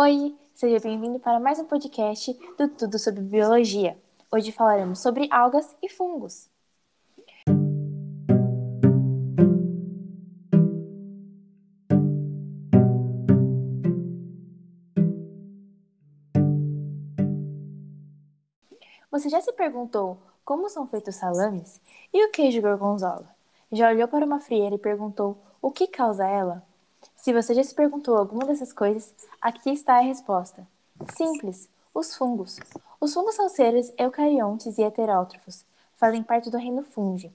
Oi, seja bem-vindo para mais um podcast do Tudo sobre Biologia. Hoje falaremos sobre algas e fungos. Você já se perguntou como são feitos salames e o queijo gorgonzola? Já olhou para uma frieira e perguntou o que causa ela? Se você já se perguntou alguma dessas coisas, aqui está a resposta. Simples, os fungos. Os fungos são seres eucariontes e heterótrofos, fazem parte do reino fungi.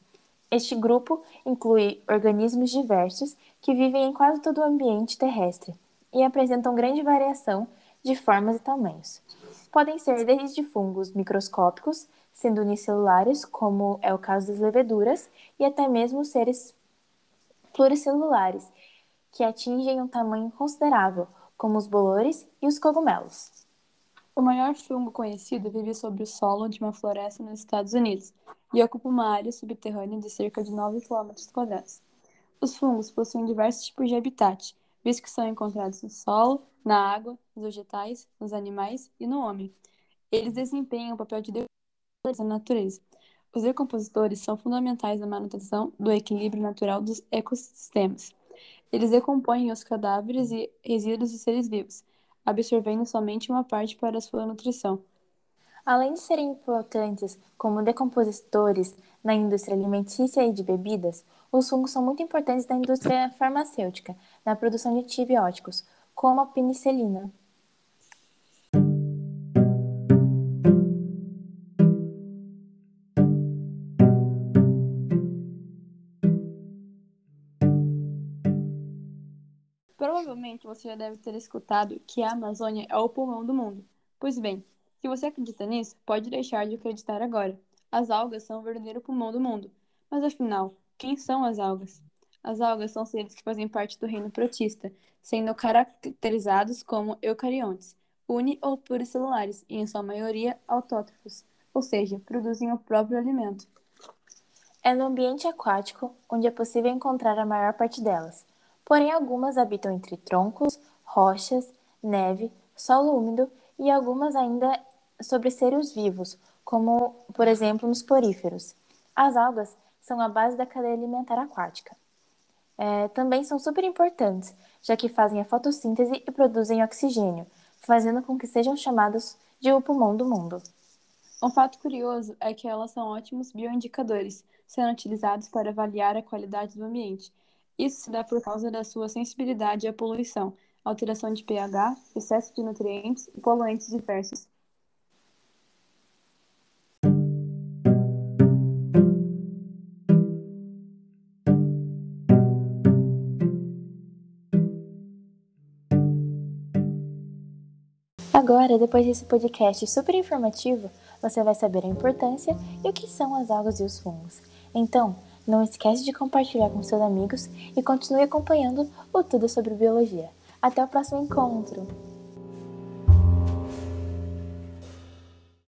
Este grupo inclui organismos diversos que vivem em quase todo o ambiente terrestre e apresentam grande variação de formas e tamanhos. Podem ser desde fungos microscópicos, sendo unicelulares, como é o caso das leveduras, e até mesmo seres pluricelulares, que atingem um tamanho considerável, como os bolores e os cogumelos. O maior fungo conhecido vive sobre o solo de uma floresta nos Estados Unidos e ocupa uma área subterrânea de cerca de 9 km. Os fungos possuem diversos tipos de habitat, visto que são encontrados no solo, na água, nos vegetais, nos animais e no homem. Eles desempenham o papel de decompositores na natureza. Os decompositores são fundamentais na manutenção do equilíbrio natural dos ecossistemas. Eles decompõem os cadáveres e resíduos de seres vivos, absorvendo somente uma parte para sua nutrição. Além de serem importantes como decompositores na indústria alimentícia e de bebidas, os fungos são muito importantes na indústria farmacêutica, na produção de antibióticos, como a penicilina. Provavelmente você já deve ter escutado que a Amazônia é o pulmão do mundo. Pois bem, se você acredita nisso, pode deixar de acreditar agora. As algas são o verdadeiro pulmão do mundo. Mas afinal, quem são as algas? As algas são seres que fazem parte do reino protista, sendo caracterizados como eucariontes, uni ou pluricelulares e, em sua maioria, autótrofos, ou seja, produzem o próprio alimento. É no ambiente aquático onde é possível encontrar a maior parte delas porém algumas habitam entre troncos, rochas, neve, solo úmido e algumas ainda sobre seres vivos, como, por exemplo, nos poríferos. As algas são a base da cadeia alimentar aquática. É, também são super importantes, já que fazem a fotossíntese e produzem oxigênio, fazendo com que sejam chamados de o pulmão do mundo. Um fato curioso é que elas são ótimos bioindicadores, sendo utilizados para avaliar a qualidade do ambiente isso se dá por causa da sua sensibilidade à poluição, alteração de pH, excesso de nutrientes e poluentes diversos. Agora, depois desse podcast super informativo, você vai saber a importância e o que são as algas e os fungos. Então, não esquece de compartilhar com seus amigos e continue acompanhando o Tudo sobre Biologia. Até o próximo encontro!